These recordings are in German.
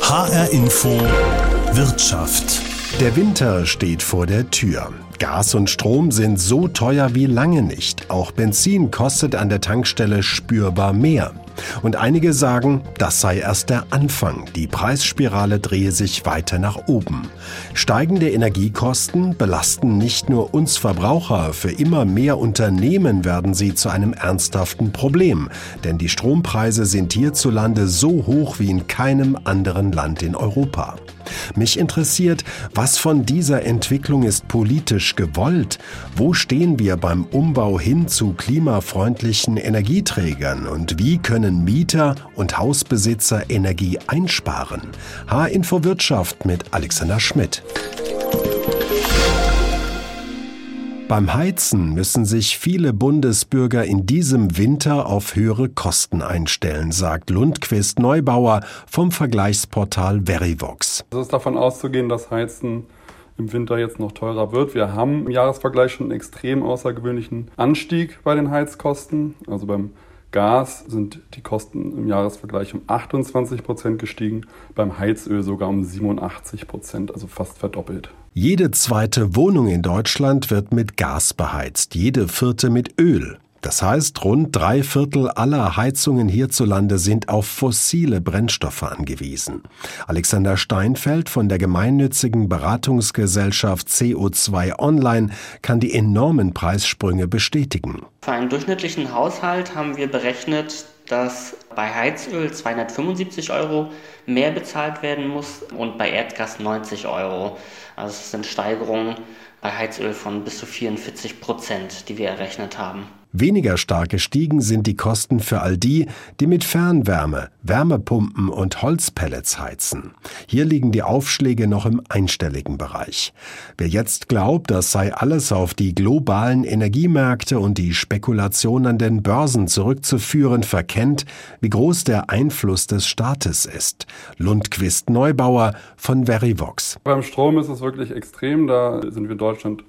HR Info Wirtschaft. Der Winter steht vor der Tür. Gas und Strom sind so teuer wie lange nicht. Auch Benzin kostet an der Tankstelle spürbar mehr. Und einige sagen, das sei erst der Anfang. Die Preisspirale drehe sich weiter nach oben. Steigende Energiekosten belasten nicht nur uns Verbraucher, für immer mehr Unternehmen werden sie zu einem ernsthaften Problem. Denn die Strompreise sind hierzulande so hoch wie in keinem anderen Land in Europa. Mich interessiert, was von dieser Entwicklung ist politisch gewollt? Wo stehen wir beim Umbau hin zu klimafreundlichen Energieträgern und wie können Mieter und Hausbesitzer Energie einsparen? H-Info Wirtschaft mit Alexander Schmidt. Beim Heizen müssen sich viele Bundesbürger in diesem Winter auf höhere Kosten einstellen, sagt Lundquist Neubauer vom Vergleichsportal Verivox. Es ist davon auszugehen, dass Heizen im Winter jetzt noch teurer wird. Wir haben im Jahresvergleich schon einen extrem außergewöhnlichen Anstieg bei den Heizkosten. Also beim Gas sind die Kosten im Jahresvergleich um 28 Prozent gestiegen, beim Heizöl sogar um 87 Prozent, also fast verdoppelt. Jede zweite Wohnung in Deutschland wird mit Gas beheizt, jede vierte mit Öl. Das heißt, rund drei Viertel aller Heizungen hierzulande sind auf fossile Brennstoffe angewiesen. Alexander Steinfeld von der gemeinnützigen Beratungsgesellschaft CO2 Online kann die enormen Preissprünge bestätigen. Für einen durchschnittlichen Haushalt haben wir berechnet, dass bei Heizöl 275 Euro mehr bezahlt werden muss und bei Erdgas 90 Euro. Also es sind Steigerungen bei Heizöl von bis zu 44 Prozent, die wir errechnet haben. Weniger stark gestiegen sind die Kosten für all die, die mit Fernwärme, Wärmepumpen und Holzpellets heizen. Hier liegen die Aufschläge noch im einstelligen Bereich. Wer jetzt glaubt, das sei alles auf die globalen Energiemärkte und die Spekulation an den Börsen zurückzuführen, verkennt, wie groß der Einfluss des Staates ist. Lundquist Neubauer von Verivox. Beim Strom ist es wirklich extrem. Da sind wir in Deutschland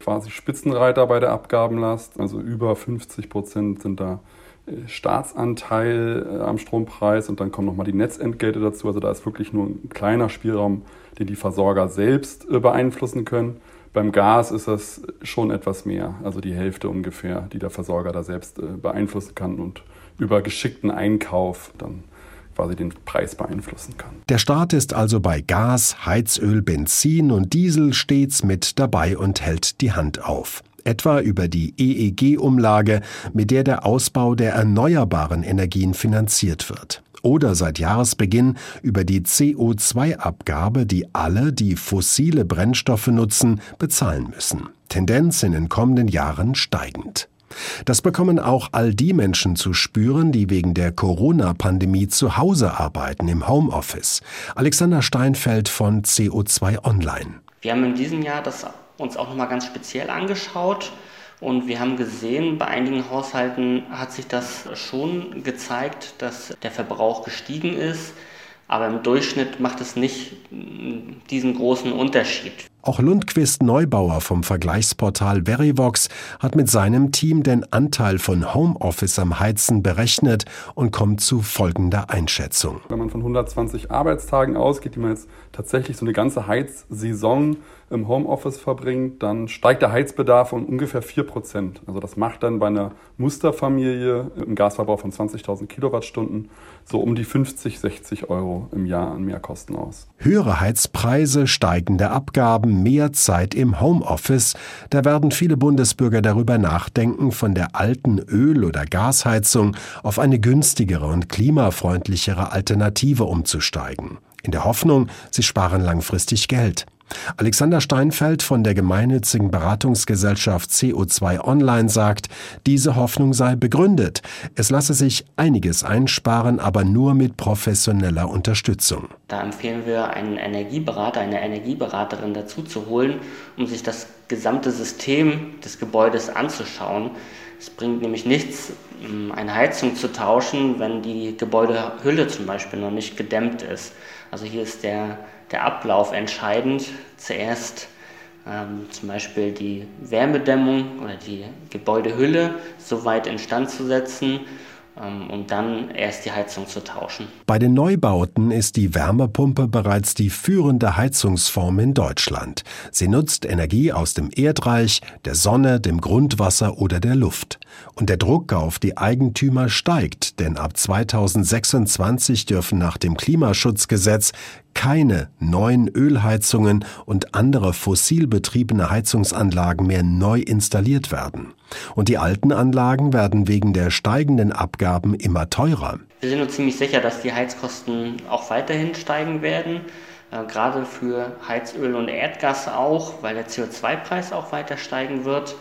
quasi Spitzenreiter bei der Abgabenlast. Also über 50 Prozent sind da äh, Staatsanteil äh, am Strompreis und dann kommen nochmal die Netzentgelte dazu. Also da ist wirklich nur ein kleiner Spielraum, den die Versorger selbst äh, beeinflussen können. Beim Gas ist das schon etwas mehr, also die Hälfte ungefähr, die der Versorger da selbst beeinflussen kann und über geschickten Einkauf dann quasi den Preis beeinflussen kann. Der Staat ist also bei Gas, Heizöl, Benzin und Diesel stets mit dabei und hält die Hand auf etwa über die EEG-Umlage, mit der der Ausbau der erneuerbaren Energien finanziert wird. Oder seit Jahresbeginn über die CO2-Abgabe, die alle, die fossile Brennstoffe nutzen, bezahlen müssen. Tendenz in den kommenden Jahren steigend. Das bekommen auch all die Menschen zu spüren, die wegen der Corona-Pandemie zu Hause arbeiten im Homeoffice. Alexander Steinfeld von CO2 Online. Wir haben in diesem Jahr das uns auch nochmal ganz speziell angeschaut und wir haben gesehen, bei einigen Haushalten hat sich das schon gezeigt, dass der Verbrauch gestiegen ist. Aber im Durchschnitt macht es nicht diesen großen Unterschied. Auch Lundquist Neubauer vom Vergleichsportal Verivox hat mit seinem Team den Anteil von Homeoffice am Heizen berechnet und kommt zu folgender Einschätzung. Wenn man von 120 Arbeitstagen ausgeht, die man jetzt tatsächlich so eine ganze Heizsaison im Homeoffice verbringt, dann steigt der Heizbedarf um ungefähr 4 Prozent. Also das macht dann bei einer Musterfamilie im Gasverbrauch von 20.000 Kilowattstunden so um die 50, 60 Euro im Jahr an Mehrkosten aus. Höhere Heizpreise, steigende Abgaben, mehr Zeit im Homeoffice, da werden viele Bundesbürger darüber nachdenken, von der alten Öl- oder Gasheizung auf eine günstigere und klimafreundlichere Alternative umzusteigen. In der Hoffnung, sie sparen langfristig Geld. Alexander Steinfeld von der gemeinnützigen Beratungsgesellschaft CO2 Online sagt, diese Hoffnung sei begründet. Es lasse sich einiges einsparen, aber nur mit professioneller Unterstützung. Da empfehlen wir einen Energieberater, eine Energieberaterin dazu zu holen, um sich das gesamte System des Gebäudes anzuschauen. Es bringt nämlich nichts, eine Heizung zu tauschen, wenn die Gebäudehülle zum Beispiel noch nicht gedämmt ist. Also hier ist der der Ablauf entscheidend. Zuerst ähm, zum Beispiel die Wärmedämmung oder die Gebäudehülle so weit instand zu setzen, ähm, um dann erst die Heizung zu tauschen. Bei den Neubauten ist die Wärmepumpe bereits die führende Heizungsform in Deutschland. Sie nutzt Energie aus dem Erdreich, der Sonne, dem Grundwasser oder der Luft. Und der Druck auf die Eigentümer steigt, denn ab 2026 dürfen nach dem Klimaschutzgesetz keine neuen Ölheizungen und andere fossil betriebene Heizungsanlagen mehr neu installiert werden. Und die alten Anlagen werden wegen der steigenden Abgaben immer teurer. Wir sind uns ziemlich sicher, dass die Heizkosten auch weiterhin steigen werden. Äh, gerade für Heizöl und Erdgas auch, weil der CO2-Preis auch weiter steigen wird.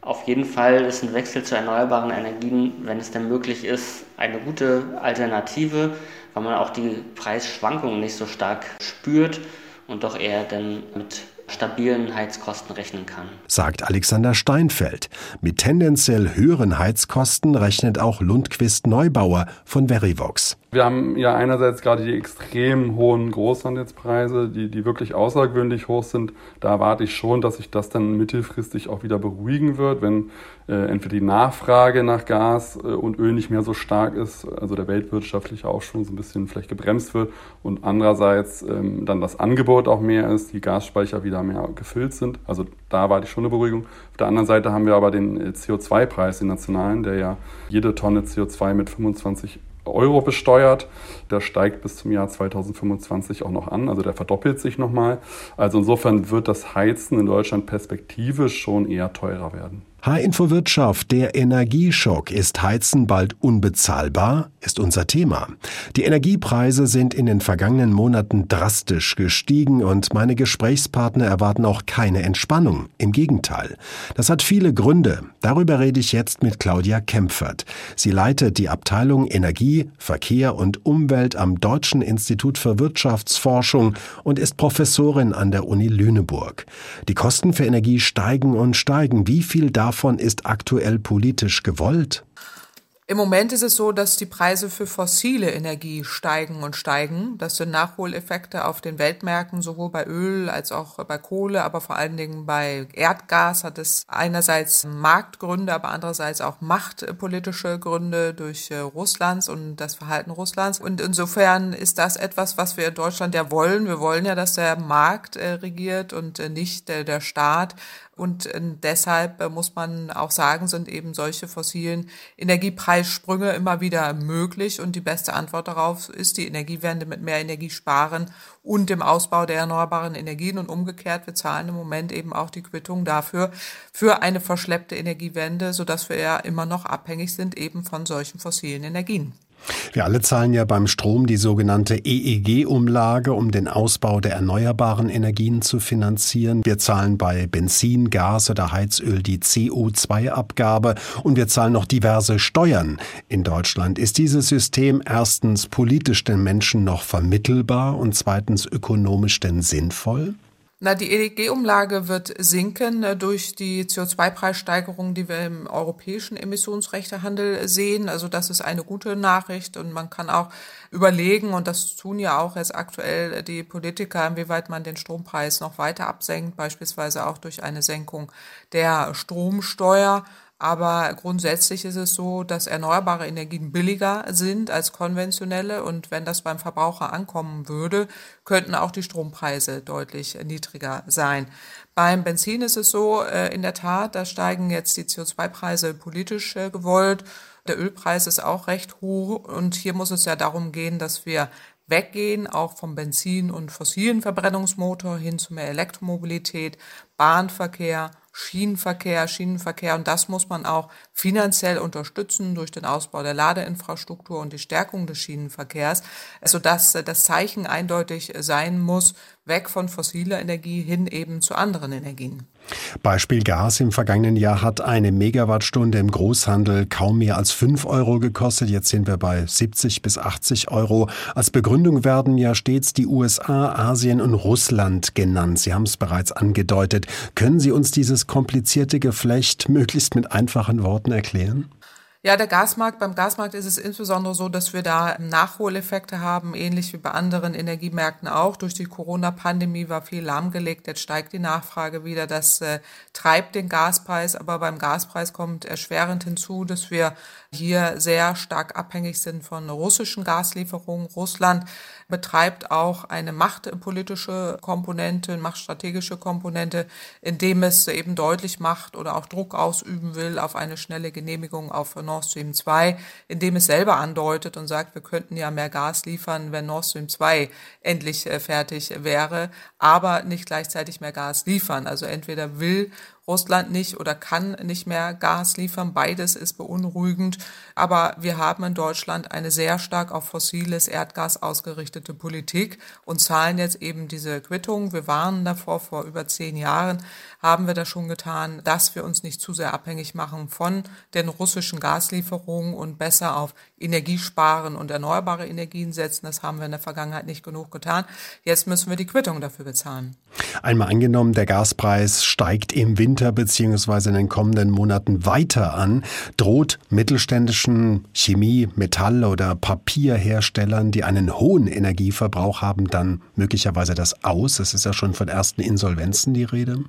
Auf jeden Fall ist ein Wechsel zu erneuerbaren Energien, wenn es denn möglich ist, eine gute Alternative, weil man auch die Preisschwankungen nicht so stark spürt und doch eher dann mit stabilen Heizkosten rechnen kann. Sagt Alexander Steinfeld. Mit tendenziell höheren Heizkosten rechnet auch Lundquist Neubauer von Verivox. Wir haben ja einerseits gerade die extrem hohen Großhandelspreise, die, die wirklich außergewöhnlich hoch sind. Da erwarte ich schon, dass sich das dann mittelfristig auch wieder beruhigen wird, wenn äh, entweder die Nachfrage nach Gas äh, und Öl nicht mehr so stark ist, also der weltwirtschaftliche Aufschwung so ein bisschen vielleicht gebremst wird und andererseits ähm, dann das Angebot auch mehr ist, die Gasspeicher wieder mehr gefüllt sind. Also da erwarte ich schon eine Beruhigung. Auf der anderen Seite haben wir aber den äh, CO2-Preis, den nationalen, der ja jede Tonne CO2 mit 25 Euro besteuert. Der steigt bis zum Jahr 2025 auch noch an, also der verdoppelt sich nochmal. Also insofern wird das Heizen in Deutschland perspektivisch schon eher teurer werden. H-Info Wirtschaft, der Energieschock. Ist Heizen bald unbezahlbar? Ist unser Thema. Die Energiepreise sind in den vergangenen Monaten drastisch gestiegen und meine Gesprächspartner erwarten auch keine Entspannung. Im Gegenteil. Das hat viele Gründe. Darüber rede ich jetzt mit Claudia Kempfert. Sie leitet die Abteilung Energie, Verkehr und Umwelt am Deutschen Institut für Wirtschaftsforschung und ist Professorin an der Uni Lüneburg. Die Kosten für Energie steigen und steigen. Wie viel darf davon ist aktuell politisch gewollt? Im Moment ist es so, dass die Preise für fossile Energie steigen und steigen. Das sind Nachholeffekte auf den Weltmärkten, sowohl bei Öl als auch bei Kohle, aber vor allen Dingen bei Erdgas hat es einerseits Marktgründe, aber andererseits auch machtpolitische Gründe durch äh, Russlands und das Verhalten Russlands. Und insofern ist das etwas, was wir in Deutschland ja wollen. Wir wollen ja, dass der Markt äh, regiert und äh, nicht der Staat. Und deshalb muss man auch sagen, sind eben solche fossilen Energiepreissprünge immer wieder möglich. Und die beste Antwort darauf ist die Energiewende mit mehr Energie sparen und dem Ausbau der erneuerbaren Energien. Und umgekehrt, wir zahlen im Moment eben auch die Quittung dafür, für eine verschleppte Energiewende, sodass wir ja immer noch abhängig sind eben von solchen fossilen Energien. Wir alle zahlen ja beim Strom die sogenannte EEG-Umlage, um den Ausbau der erneuerbaren Energien zu finanzieren. Wir zahlen bei Benzin, Gas oder Heizöl die CO2-Abgabe und wir zahlen noch diverse Steuern. In Deutschland ist dieses System erstens politisch den Menschen noch vermittelbar und zweitens ökonomisch denn sinnvoll? Na, die EEG-Umlage wird sinken äh, durch die CO2-Preissteigerung, die wir im europäischen Emissionsrechtehandel sehen. Also das ist eine gute Nachricht und man kann auch überlegen, und das tun ja auch jetzt aktuell die Politiker, inwieweit man den Strompreis noch weiter absenkt, beispielsweise auch durch eine Senkung der Stromsteuer. Aber grundsätzlich ist es so, dass erneuerbare Energien billiger sind als konventionelle. Und wenn das beim Verbraucher ankommen würde, könnten auch die Strompreise deutlich niedriger sein. Beim Benzin ist es so, äh, in der Tat, da steigen jetzt die CO2-Preise politisch äh, gewollt. Der Ölpreis ist auch recht hoch. Und hier muss es ja darum gehen, dass wir weggehen, auch vom Benzin- und fossilen Verbrennungsmotor hin zu mehr Elektromobilität, Bahnverkehr, Schienenverkehr, Schienenverkehr. Und das muss man auch finanziell unterstützen durch den Ausbau der Ladeinfrastruktur und die Stärkung des Schienenverkehrs, sodass das Zeichen eindeutig sein muss, weg von fossiler Energie hin eben zu anderen Energien. Beispiel Gas im vergangenen Jahr hat eine Megawattstunde im Großhandel kaum mehr als 5 Euro gekostet. Jetzt sind wir bei 70 bis 80 Euro. Als Begründung werden ja stets die USA, Asien und Russland genannt. Sie haben es bereits angedeutet. Können Sie uns dieses komplizierte Geflecht möglichst mit einfachen Worten erklären? Ja, der Gasmarkt, beim Gasmarkt ist es insbesondere so, dass wir da Nachholeffekte haben, ähnlich wie bei anderen Energiemärkten auch. Durch die Corona-Pandemie war viel lahmgelegt, jetzt steigt die Nachfrage wieder. Das äh, treibt den Gaspreis, aber beim Gaspreis kommt erschwerend hinzu, dass wir hier sehr stark abhängig sind von russischen Gaslieferungen. Russland betreibt auch eine machtpolitische Komponente, machtstrategische Komponente, indem es eben deutlich macht oder auch Druck ausüben will auf eine schnelle Genehmigung auf Nord Stream 2, indem es selber andeutet und sagt, wir könnten ja mehr Gas liefern, wenn Nord Stream 2 endlich äh, fertig wäre, aber nicht gleichzeitig mehr Gas liefern. Also entweder will Russland nicht oder kann nicht mehr Gas liefern. Beides ist beunruhigend. Aber wir haben in Deutschland eine sehr stark auf fossiles Erdgas ausgerichtete Politik und zahlen jetzt eben diese Quittung. Wir warnen davor, vor über zehn Jahren haben wir das schon getan, dass wir uns nicht zu sehr abhängig machen von den russischen Gaslieferungen und besser auf Energiesparen und erneuerbare Energien setzen. Das haben wir in der Vergangenheit nicht genug getan. Jetzt müssen wir die Quittung dafür bezahlen. Einmal angenommen, der Gaspreis steigt im Winter beziehungsweise in den kommenden Monaten weiter an, droht mittelständischen Chemie-, Metall- oder Papierherstellern, die einen hohen Energieverbrauch haben, dann möglicherweise das aus. Es ist ja schon von ersten Insolvenzen die Rede.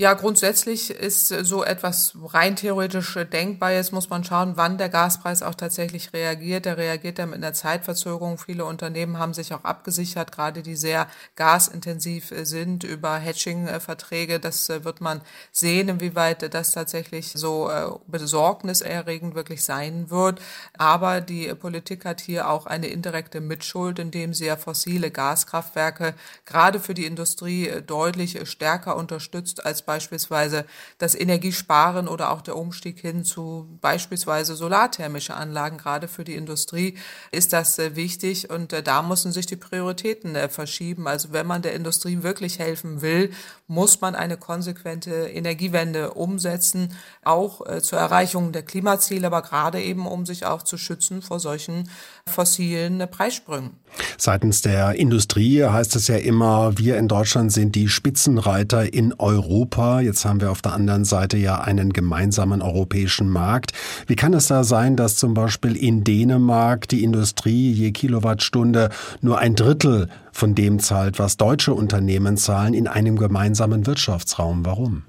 Ja, grundsätzlich ist so etwas rein theoretisch denkbar. Jetzt muss man schauen, wann der Gaspreis auch tatsächlich reagiert. Der reagiert dann mit einer Zeitverzögerung. Viele Unternehmen haben sich auch abgesichert, gerade die sehr gasintensiv sind über Hedging-Verträge. Das wird man sehen, inwieweit das tatsächlich so äh, besorgniserregend wirklich sein wird. Aber die Politik hat hier auch eine indirekte Mitschuld, indem sie ja fossile Gaskraftwerke gerade für die Industrie deutlich stärker unterstützt als beispielsweise das Energiesparen oder auch der Umstieg hin zu beispielsweise solarthermische Anlagen. Gerade für die Industrie ist das äh, wichtig und äh, da müssen sich die Prioritäten äh, verschieben. Also wenn man der Industrie wirklich helfen will, muss man eine konsequente Energiewende umsetzen, auch zur Erreichung der Klimaziele, aber gerade eben, um sich auch zu schützen vor solchen fossilen Preissprüngen. Seitens der Industrie heißt es ja immer, wir in Deutschland sind die Spitzenreiter in Europa. Jetzt haben wir auf der anderen Seite ja einen gemeinsamen europäischen Markt. Wie kann es da sein, dass zum Beispiel in Dänemark die Industrie je Kilowattstunde nur ein Drittel von dem zahlt, was deutsche Unternehmen zahlen in einem gemeinsamen Wirtschaftsraum? Warum?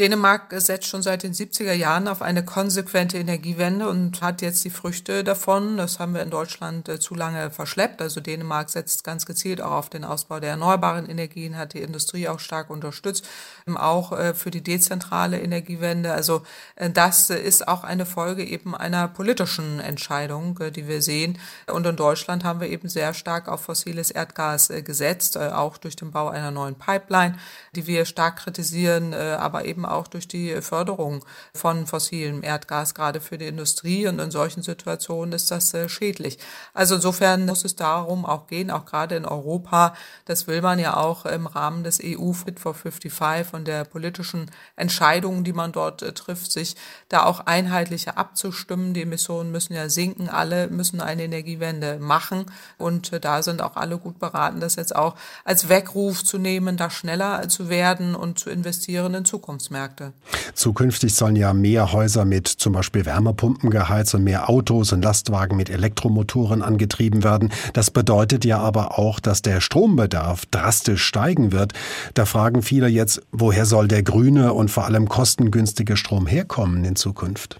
Dänemark setzt schon seit den 70er Jahren auf eine konsequente Energiewende und hat jetzt die Früchte davon. Das haben wir in Deutschland äh, zu lange verschleppt. Also Dänemark setzt ganz gezielt auch auf den Ausbau der erneuerbaren Energien, hat die Industrie auch stark unterstützt, ähm, auch äh, für die dezentrale Energiewende. Also äh, das ist auch eine Folge eben einer politischen Entscheidung, die wir sehen. Und in Deutschland haben wir eben sehr stark auf fossiles Erdgas gesetzt, auch durch den Bau einer neuen Pipeline, die wir stark kritisieren, aber eben auch durch die Förderung von fossilem Erdgas, gerade für die Industrie. Und in solchen Situationen ist das äh, schädlich. Also insofern muss es darum auch gehen, auch gerade in Europa. Das will man ja auch im Rahmen des EU Fit for 55 und der politischen Entscheidungen, die man dort äh, trifft, sich da auch einheitlicher abzustimmen. Die Emissionen müssen ja sinken. Alle müssen eine Energiewende machen. Und äh, da sind auch alle gut beraten, das jetzt auch als Weckruf zu nehmen, da schneller zu werden und zu investieren in Zukunftsmärkte. Märkte. Zukünftig sollen ja mehr Häuser mit zum Beispiel Wärmepumpen geheizt und mehr Autos und Lastwagen mit Elektromotoren angetrieben werden. Das bedeutet ja aber auch, dass der Strombedarf drastisch steigen wird. Da fragen viele jetzt, woher soll der grüne und vor allem kostengünstige Strom herkommen in Zukunft?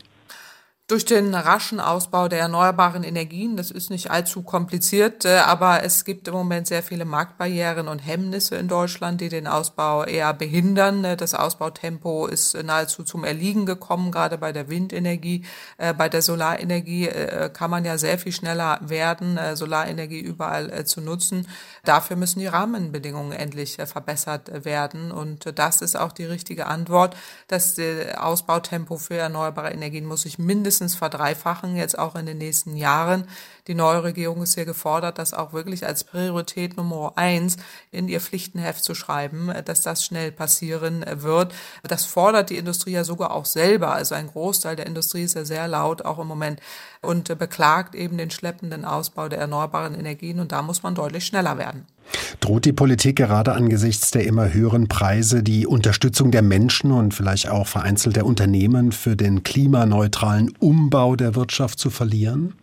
Durch den raschen Ausbau der erneuerbaren Energien. Das ist nicht allzu kompliziert, äh, aber es gibt im Moment sehr viele Marktbarrieren und Hemmnisse in Deutschland, die den Ausbau eher behindern. Äh, das Ausbautempo ist nahezu zum Erliegen gekommen, gerade bei der Windenergie. Äh, bei der Solarenergie kann man ja sehr viel schneller werden, Solarenergie überall zu nutzen. Dafür müssen die Rahmenbedingungen endlich verbessert werden. Und das ist auch die richtige Antwort. Das Ausbautempo für erneuerbare Energien muss sich mindestens mindestens verdreifachen, jetzt auch in den nächsten Jahren. Die neue Regierung ist hier gefordert, das auch wirklich als Priorität Nummer eins in ihr Pflichtenheft zu schreiben, dass das schnell passieren wird. Das fordert die Industrie ja sogar auch selber. Also ein Großteil der Industrie ist ja sehr laut auch im Moment und beklagt eben den schleppenden Ausbau der erneuerbaren Energien und da muss man deutlich schneller werden. Droht die Politik gerade angesichts der immer höheren Preise die Unterstützung der Menschen und vielleicht auch vereinzelt der Unternehmen für den klimaneutralen Umbau der Wirtschaft zu verlieren?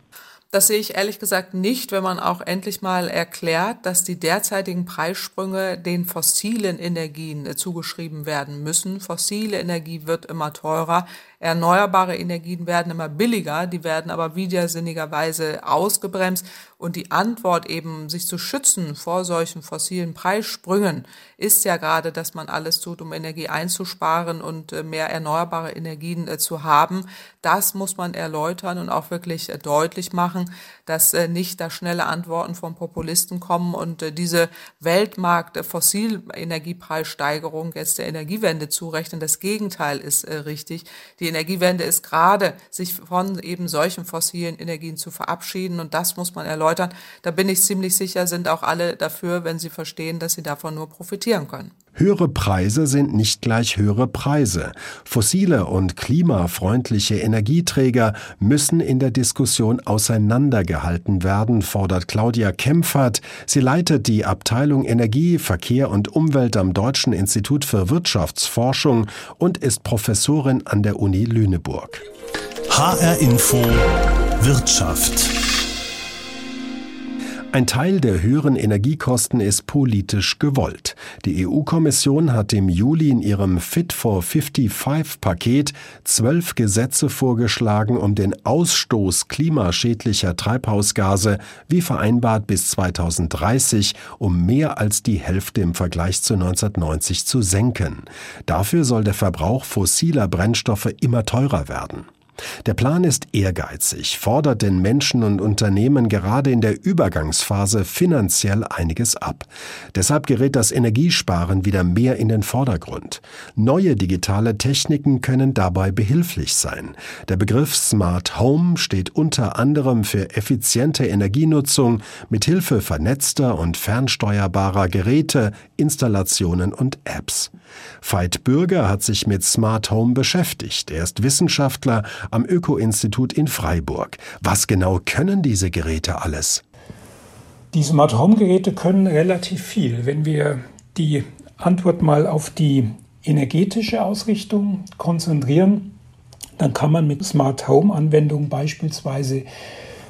Das sehe ich ehrlich gesagt nicht, wenn man auch endlich mal erklärt, dass die derzeitigen Preissprünge den fossilen Energien äh, zugeschrieben werden müssen. Fossile Energie wird immer teurer. Erneuerbare Energien werden immer billiger, die werden aber widersinnigerweise ausgebremst. Und die Antwort eben, sich zu schützen vor solchen fossilen Preissprüngen, ist ja gerade, dass man alles tut, um Energie einzusparen und äh, mehr erneuerbare Energien äh, zu haben. Das muss man erläutern und auch wirklich äh, deutlich machen, dass nicht da schnelle Antworten von Populisten kommen und diese Weltmarkt-Fossilenergiepreissteigerung jetzt der Energiewende zurechnen. Das Gegenteil ist richtig. Die die Energiewende ist gerade, sich von eben solchen fossilen Energien zu verabschieden. Und das muss man erläutern. Da bin ich ziemlich sicher, sind auch alle dafür, wenn sie verstehen, dass sie davon nur profitieren können. Höhere Preise sind nicht gleich höhere Preise. Fossile und klimafreundliche Energieträger müssen in der Diskussion auseinandergehalten werden, fordert Claudia Kempfert. Sie leitet die Abteilung Energie, Verkehr und Umwelt am Deutschen Institut für Wirtschaftsforschung und ist Professorin an der Uni Lüneburg. HR Info Wirtschaft ein Teil der höheren Energiekosten ist politisch gewollt. Die EU-Kommission hat im Juli in ihrem Fit for 55-Paket zwölf Gesetze vorgeschlagen, um den Ausstoß klimaschädlicher Treibhausgase wie vereinbart bis 2030 um mehr als die Hälfte im Vergleich zu 1990 zu senken. Dafür soll der Verbrauch fossiler Brennstoffe immer teurer werden. Der Plan ist ehrgeizig, fordert den Menschen und Unternehmen gerade in der Übergangsphase finanziell einiges ab. Deshalb gerät das Energiesparen wieder mehr in den Vordergrund. Neue digitale Techniken können dabei behilflich sein. Der Begriff Smart Home steht unter anderem für effiziente Energienutzung mit Hilfe vernetzter und fernsteuerbarer Geräte, Installationen und Apps. Veit Bürger hat sich mit Smart Home beschäftigt. Er ist Wissenschaftler am Öko-Institut in Freiburg. Was genau können diese Geräte alles? Die Smart Home Geräte können relativ viel. Wenn wir die Antwort mal auf die energetische Ausrichtung konzentrieren, dann kann man mit Smart Home Anwendungen beispielsweise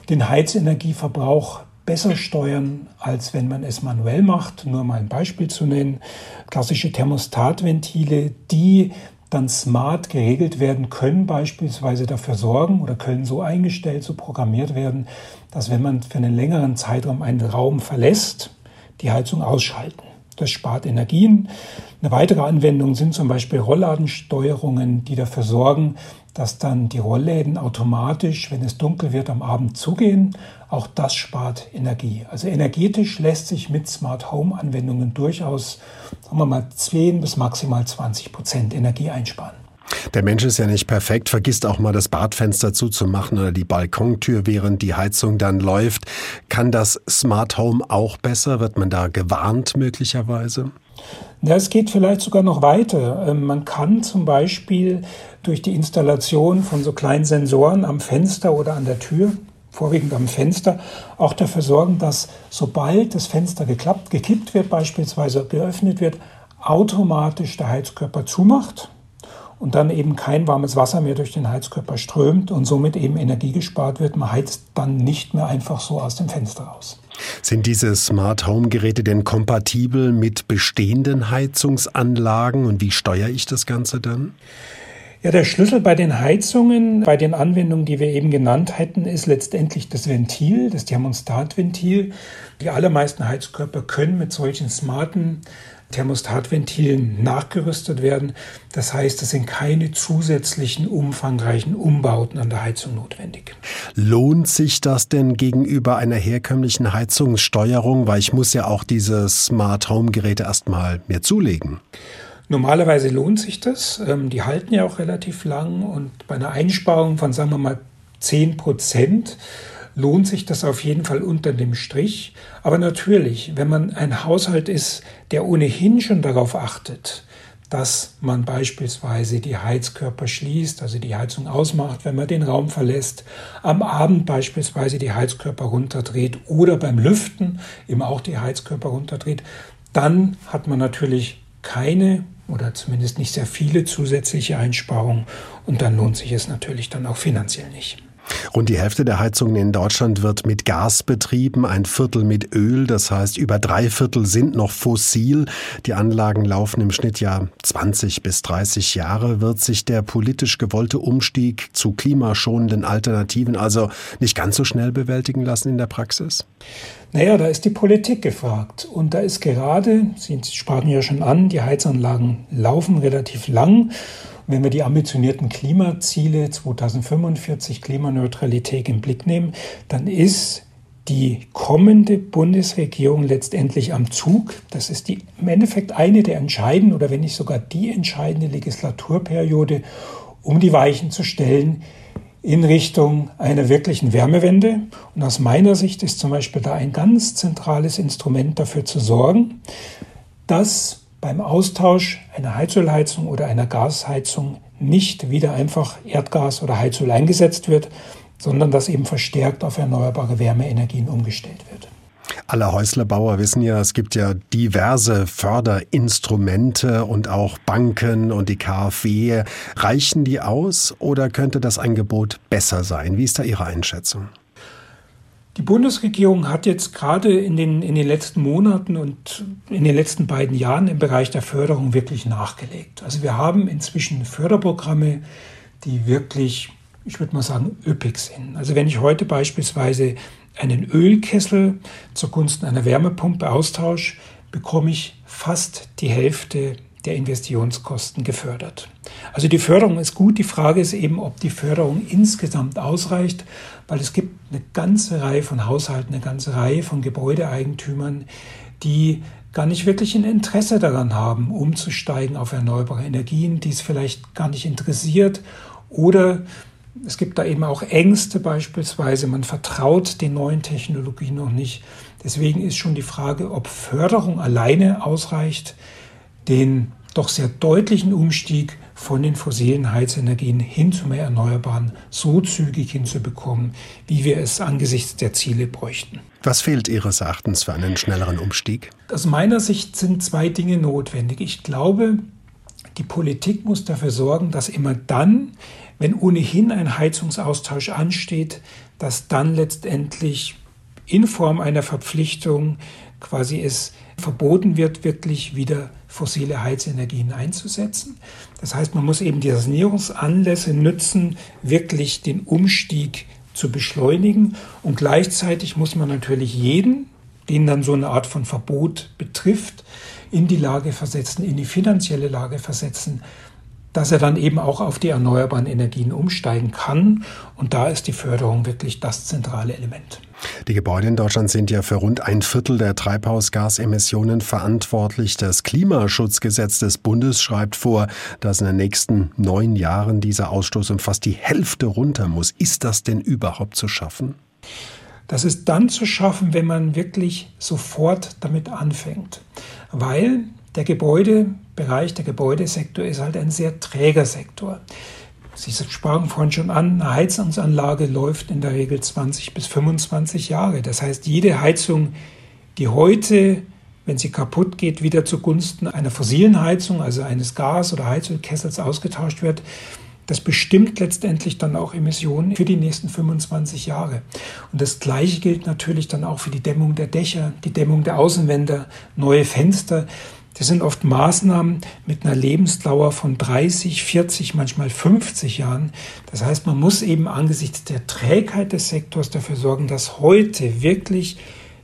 den Heizenergieverbrauch besser steuern, als wenn man es manuell macht. Nur mal ein Beispiel zu nennen. Klassische Thermostatventile, die dann smart geregelt werden können, beispielsweise dafür sorgen oder können so eingestellt, so programmiert werden, dass wenn man für einen längeren Zeitraum einen Raum verlässt, die Heizung ausschalten. Das spart Energien. Eine weitere Anwendung sind zum Beispiel Rollladensteuerungen, die dafür sorgen, dass dann die Rollläden automatisch, wenn es dunkel wird, am Abend zugehen. Auch das spart Energie. Also energetisch lässt sich mit Smart Home Anwendungen durchaus, sagen wir mal, 10 bis maximal 20 Prozent Energie einsparen. Der Mensch ist ja nicht perfekt, vergisst auch mal das Badfenster zuzumachen oder die Balkontür, während die Heizung dann läuft. Kann das Smart Home auch besser? Wird man da gewarnt möglicherweise? Ja, es geht vielleicht sogar noch weiter. Ähm, man kann zum Beispiel durch die Installation von so kleinen Sensoren am Fenster oder an der Tür, vorwiegend am Fenster, auch dafür sorgen, dass sobald das Fenster geklappt, gekippt wird, beispielsweise geöffnet wird, automatisch der Heizkörper zumacht und dann eben kein warmes Wasser mehr durch den Heizkörper strömt und somit eben Energie gespart wird. Man heizt dann nicht mehr einfach so aus dem Fenster raus. Sind diese Smart Home Geräte denn kompatibel mit bestehenden Heizungsanlagen und wie steuere ich das Ganze dann? Ja, der Schlüssel bei den Heizungen, bei den Anwendungen, die wir eben genannt hätten, ist letztendlich das Ventil, das Thermostatventil. Die allermeisten Heizkörper können mit solchen smarten Thermostatventilen nachgerüstet werden. Das heißt, es sind keine zusätzlichen umfangreichen Umbauten an der Heizung notwendig. Lohnt sich das denn gegenüber einer herkömmlichen Heizungssteuerung? Weil ich muss ja auch diese Smart Home Geräte erstmal mir zulegen. Normalerweise lohnt sich das. Ähm, die halten ja auch relativ lang und bei einer Einsparung von, sagen wir mal, 10 Prozent lohnt sich das auf jeden Fall unter dem Strich. Aber natürlich, wenn man ein Haushalt ist, der ohnehin schon darauf achtet, dass man beispielsweise die Heizkörper schließt, also die Heizung ausmacht, wenn man den Raum verlässt, am Abend beispielsweise die Heizkörper runterdreht oder beim Lüften eben auch die Heizkörper runterdreht, dann hat man natürlich keine oder zumindest nicht sehr viele zusätzliche Einsparungen und dann lohnt sich es natürlich dann auch finanziell nicht. Rund die Hälfte der Heizungen in Deutschland wird mit Gas betrieben, ein Viertel mit Öl, das heißt über drei Viertel sind noch fossil. Die Anlagen laufen im Schnitt ja 20 bis 30 Jahre. Wird sich der politisch gewollte Umstieg zu klimaschonenden Alternativen also nicht ganz so schnell bewältigen lassen in der Praxis? Naja, da ist die Politik gefragt. Und da ist gerade, Sie sprachen ja schon an, die Heizanlagen laufen relativ lang. Wenn wir die ambitionierten Klimaziele 2045 Klimaneutralität im Blick nehmen, dann ist die kommende Bundesregierung letztendlich am Zug. Das ist die, im Endeffekt eine der entscheidenden oder wenn nicht sogar die entscheidende Legislaturperiode, um die Weichen zu stellen in Richtung einer wirklichen Wärmewende. Und aus meiner Sicht ist zum Beispiel da ein ganz zentrales Instrument dafür zu sorgen, dass beim Austausch einer Heizölheizung oder einer Gasheizung nicht wieder einfach Erdgas oder Heizöl eingesetzt wird, sondern dass eben verstärkt auf erneuerbare Wärmeenergien umgestellt wird. Alle Häuslerbauer wissen ja, es gibt ja diverse Förderinstrumente und auch Banken und die KfW. Reichen die aus oder könnte das Angebot besser sein? Wie ist da Ihre Einschätzung? Die Bundesregierung hat jetzt gerade in den, in den letzten Monaten und in den letzten beiden Jahren im Bereich der Förderung wirklich nachgelegt. Also wir haben inzwischen Förderprogramme, die wirklich, ich würde mal sagen, üppig sind. Also wenn ich heute beispielsweise einen Ölkessel zugunsten einer Wärmepumpe austausche, bekomme ich fast die Hälfte der Investitionskosten gefördert. Also die Förderung ist gut. Die Frage ist eben, ob die Förderung insgesamt ausreicht, weil es gibt eine ganze Reihe von Haushalten, eine ganze Reihe von Gebäudeeigentümern, die gar nicht wirklich ein Interesse daran haben, umzusteigen auf erneuerbare Energien, die es vielleicht gar nicht interessiert oder es gibt da eben auch Ängste beispielsweise, man vertraut den neuen Technologien noch nicht. Deswegen ist schon die Frage, ob Förderung alleine ausreicht, den doch sehr deutlichen Umstieg von den fossilen Heizenergien hin zu mehr Erneuerbaren so zügig hinzubekommen, wie wir es angesichts der Ziele bräuchten. Was fehlt Ihres Erachtens für einen schnelleren Umstieg? Aus meiner Sicht sind zwei Dinge notwendig. Ich glaube, die Politik muss dafür sorgen, dass immer dann, wenn ohnehin ein Heizungsaustausch ansteht, dass dann letztendlich in Form einer Verpflichtung quasi es verboten wird, wirklich wieder fossile Heizenergien einzusetzen. Das heißt, man muss eben die Sanierungsanlässe nutzen, wirklich den Umstieg zu beschleunigen. Und gleichzeitig muss man natürlich jeden, den dann so eine Art von Verbot betrifft, in die Lage versetzen, in die finanzielle Lage versetzen, dass er dann eben auch auf die erneuerbaren Energien umsteigen kann. Und da ist die Förderung wirklich das zentrale Element. Die Gebäude in Deutschland sind ja für rund ein Viertel der Treibhausgasemissionen verantwortlich. Das Klimaschutzgesetz des Bundes schreibt vor, dass in den nächsten neun Jahren dieser Ausstoß um fast die Hälfte runter muss. Ist das denn überhaupt zu schaffen? Das ist dann zu schaffen, wenn man wirklich sofort damit anfängt. Weil der Gebäudebereich, der Gebäudesektor ist halt ein sehr träger Sektor. Sie sprachen vorhin schon an, eine Heizungsanlage läuft in der Regel 20 bis 25 Jahre. Das heißt, jede Heizung, die heute, wenn sie kaputt geht, wieder zugunsten einer fossilen Heizung, also eines Gas- oder Heizölkessels ausgetauscht wird, das bestimmt letztendlich dann auch Emissionen für die nächsten 25 Jahre. Und das Gleiche gilt natürlich dann auch für die Dämmung der Dächer, die Dämmung der Außenwände, neue Fenster. Das sind oft Maßnahmen mit einer Lebensdauer von 30, 40, manchmal 50 Jahren. Das heißt, man muss eben angesichts der Trägheit des Sektors dafür sorgen, dass heute wirklich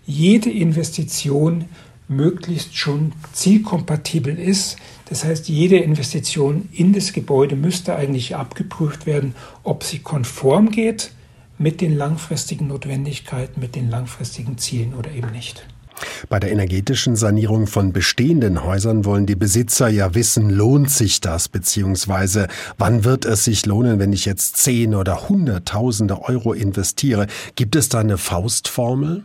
jede Investition möglichst schon zielkompatibel ist. Das heißt, jede Investition in das Gebäude müsste eigentlich abgeprüft werden, ob sie konform geht mit den langfristigen Notwendigkeiten, mit den langfristigen Zielen oder eben nicht. Bei der energetischen Sanierung von bestehenden Häusern wollen die Besitzer ja wissen, lohnt sich das, beziehungsweise wann wird es sich lohnen, wenn ich jetzt zehn oder hunderttausende Euro investiere? Gibt es da eine Faustformel?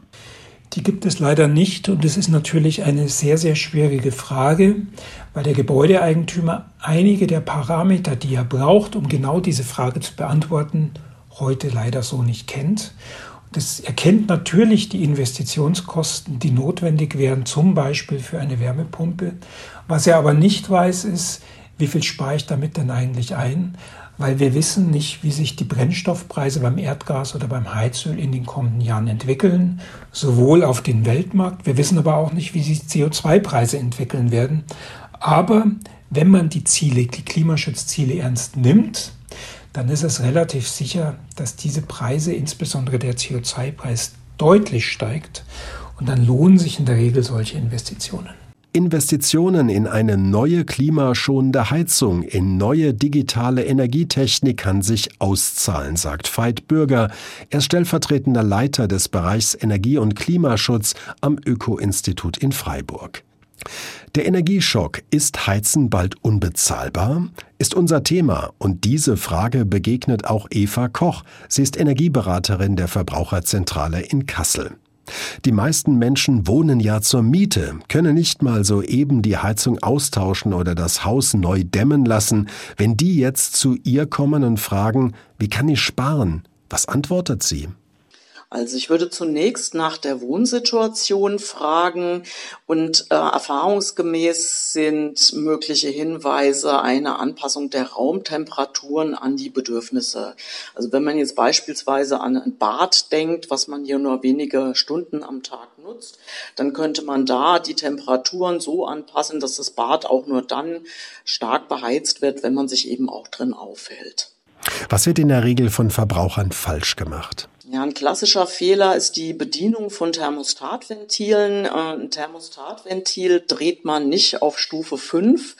Die gibt es leider nicht und es ist natürlich eine sehr, sehr schwierige Frage, weil der Gebäudeeigentümer einige der Parameter, die er braucht, um genau diese Frage zu beantworten, heute leider so nicht kennt. Das erkennt natürlich die Investitionskosten, die notwendig wären, zum Beispiel für eine Wärmepumpe. Was er aber nicht weiß, ist, wie viel spare ich damit denn eigentlich ein? Weil wir wissen nicht, wie sich die Brennstoffpreise beim Erdgas oder beim Heizöl in den kommenden Jahren entwickeln, sowohl auf den Weltmarkt. Wir wissen aber auch nicht, wie sich CO2-Preise entwickeln werden. Aber wenn man die Ziele, die Klimaschutzziele ernst nimmt, dann ist es relativ sicher, dass diese Preise, insbesondere der CO2-Preis, deutlich steigt. Und dann lohnen sich in der Regel solche Investitionen. Investitionen in eine neue klimaschonende Heizung, in neue digitale Energietechnik kann sich auszahlen, sagt Veit Bürger. Er ist stellvertretender Leiter des Bereichs Energie- und Klimaschutz am Öko-Institut in Freiburg. Der Energieschock, ist Heizen bald unbezahlbar? Ist unser Thema und diese Frage begegnet auch Eva Koch. Sie ist Energieberaterin der Verbraucherzentrale in Kassel. Die meisten Menschen wohnen ja zur Miete, können nicht mal so eben die Heizung austauschen oder das Haus neu dämmen lassen. Wenn die jetzt zu ihr kommen und fragen, wie kann ich sparen? Was antwortet sie? Also ich würde zunächst nach der Wohnsituation fragen und äh, erfahrungsgemäß sind mögliche Hinweise eine Anpassung der Raumtemperaturen an die Bedürfnisse. Also wenn man jetzt beispielsweise an ein Bad denkt, was man hier nur wenige Stunden am Tag nutzt, dann könnte man da die Temperaturen so anpassen, dass das Bad auch nur dann stark beheizt wird, wenn man sich eben auch drin aufhält. Was wird in der Regel von Verbrauchern falsch gemacht? Ja, ein klassischer Fehler ist die Bedienung von Thermostatventilen. Äh, ein Thermostatventil dreht man nicht auf Stufe 5,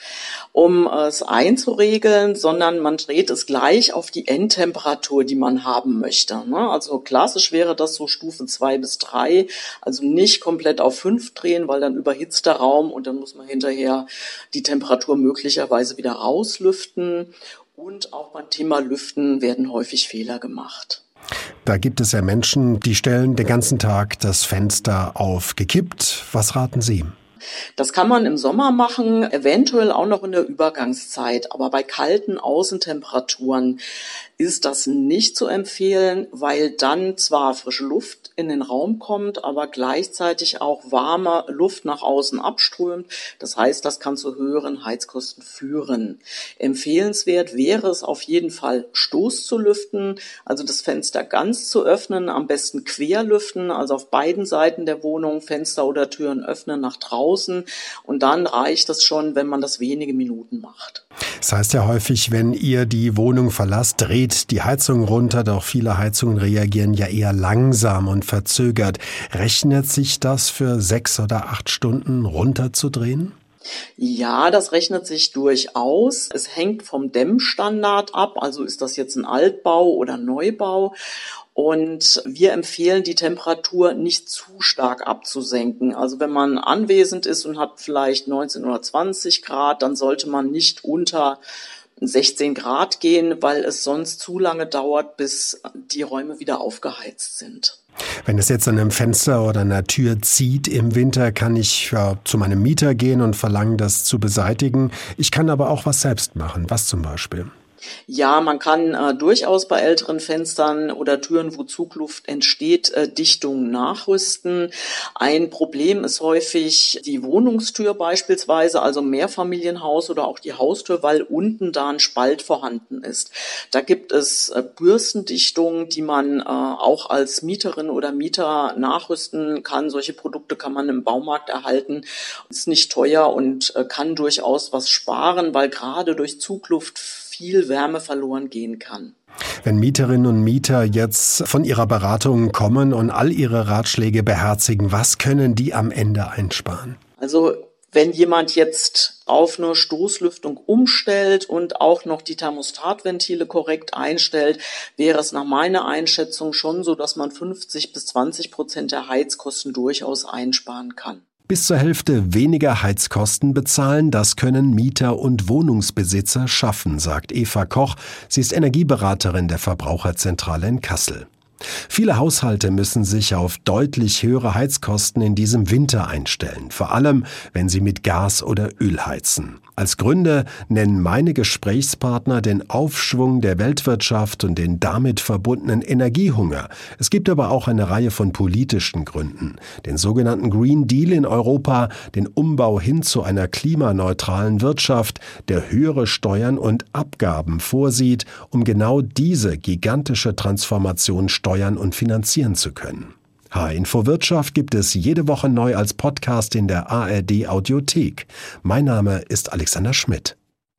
um es einzuregeln, sondern man dreht es gleich auf die Endtemperatur, die man haben möchte. Ne? Also klassisch wäre das so Stufe 2 bis 3, also nicht komplett auf 5 drehen, weil dann überhitzt der Raum und dann muss man hinterher die Temperatur möglicherweise wieder rauslüften. Und auch beim Thema Lüften werden häufig Fehler gemacht. Da gibt es ja Menschen, die stellen den ganzen Tag das Fenster auf gekippt. Was raten Sie? Das kann man im Sommer machen, eventuell auch noch in der Übergangszeit, aber bei kalten Außentemperaturen ist das nicht zu empfehlen, weil dann zwar frische Luft in den Raum kommt, aber gleichzeitig auch warme Luft nach außen abströmt. Das heißt, das kann zu höheren Heizkosten führen. Empfehlenswert wäre es auf jeden Fall, Stoß zu lüften, also das Fenster ganz zu öffnen, am besten quer lüften, also auf beiden Seiten der Wohnung Fenster oder Türen öffnen nach draußen und dann reicht es schon, wenn man das wenige Minuten macht. Das heißt ja häufig, wenn ihr die Wohnung verlasst, dreht die Heizung runter, doch viele Heizungen reagieren ja eher langsam und verzögert. Rechnet sich das für sechs oder acht Stunden runterzudrehen? Ja, das rechnet sich durchaus. Es hängt vom Dämmstandard ab, also ist das jetzt ein Altbau oder Neubau. Und wir empfehlen, die Temperatur nicht zu stark abzusenken. Also wenn man anwesend ist und hat vielleicht 19 oder 20 Grad, dann sollte man nicht unter 16 Grad gehen, weil es sonst zu lange dauert, bis die Räume wieder aufgeheizt sind. Wenn es jetzt an einem Fenster oder einer Tür zieht im Winter, kann ich ja, zu meinem Mieter gehen und verlangen, das zu beseitigen. Ich kann aber auch was selbst machen. Was zum Beispiel? Ja, man kann äh, durchaus bei älteren Fenstern oder Türen, wo Zugluft entsteht, äh, Dichtungen nachrüsten. Ein Problem ist häufig die Wohnungstür beispielsweise, also Mehrfamilienhaus oder auch die Haustür, weil unten da ein Spalt vorhanden ist. Da gibt es äh, Bürstendichtungen, die man äh, auch als Mieterin oder Mieter nachrüsten kann. Solche Produkte kann man im Baumarkt erhalten. Ist nicht teuer und äh, kann durchaus was sparen, weil gerade durch Zugluft viel Wärme verloren gehen kann. Wenn Mieterinnen und Mieter jetzt von ihrer Beratung kommen und all ihre Ratschläge beherzigen, was können die am Ende einsparen? Also wenn jemand jetzt auf eine Stoßlüftung umstellt und auch noch die Thermostatventile korrekt einstellt, wäre es nach meiner Einschätzung schon so, dass man 50 bis 20 Prozent der Heizkosten durchaus einsparen kann. Bis zur Hälfte weniger Heizkosten bezahlen, das können Mieter und Wohnungsbesitzer schaffen, sagt Eva Koch. Sie ist Energieberaterin der Verbraucherzentrale in Kassel. Viele Haushalte müssen sich auf deutlich höhere Heizkosten in diesem Winter einstellen, vor allem wenn sie mit Gas oder Öl heizen. Als Gründe nennen meine Gesprächspartner den Aufschwung der Weltwirtschaft und den damit verbundenen Energiehunger. Es gibt aber auch eine Reihe von politischen Gründen. Den sogenannten Green Deal in Europa, den Umbau hin zu einer klimaneutralen Wirtschaft, der höhere Steuern und Abgaben vorsieht, um genau diese gigantische Transformation steuern und finanzieren zu können. H-Info Wirtschaft gibt es jede Woche neu als Podcast in der ARD Audiothek. Mein Name ist Alexander Schmidt.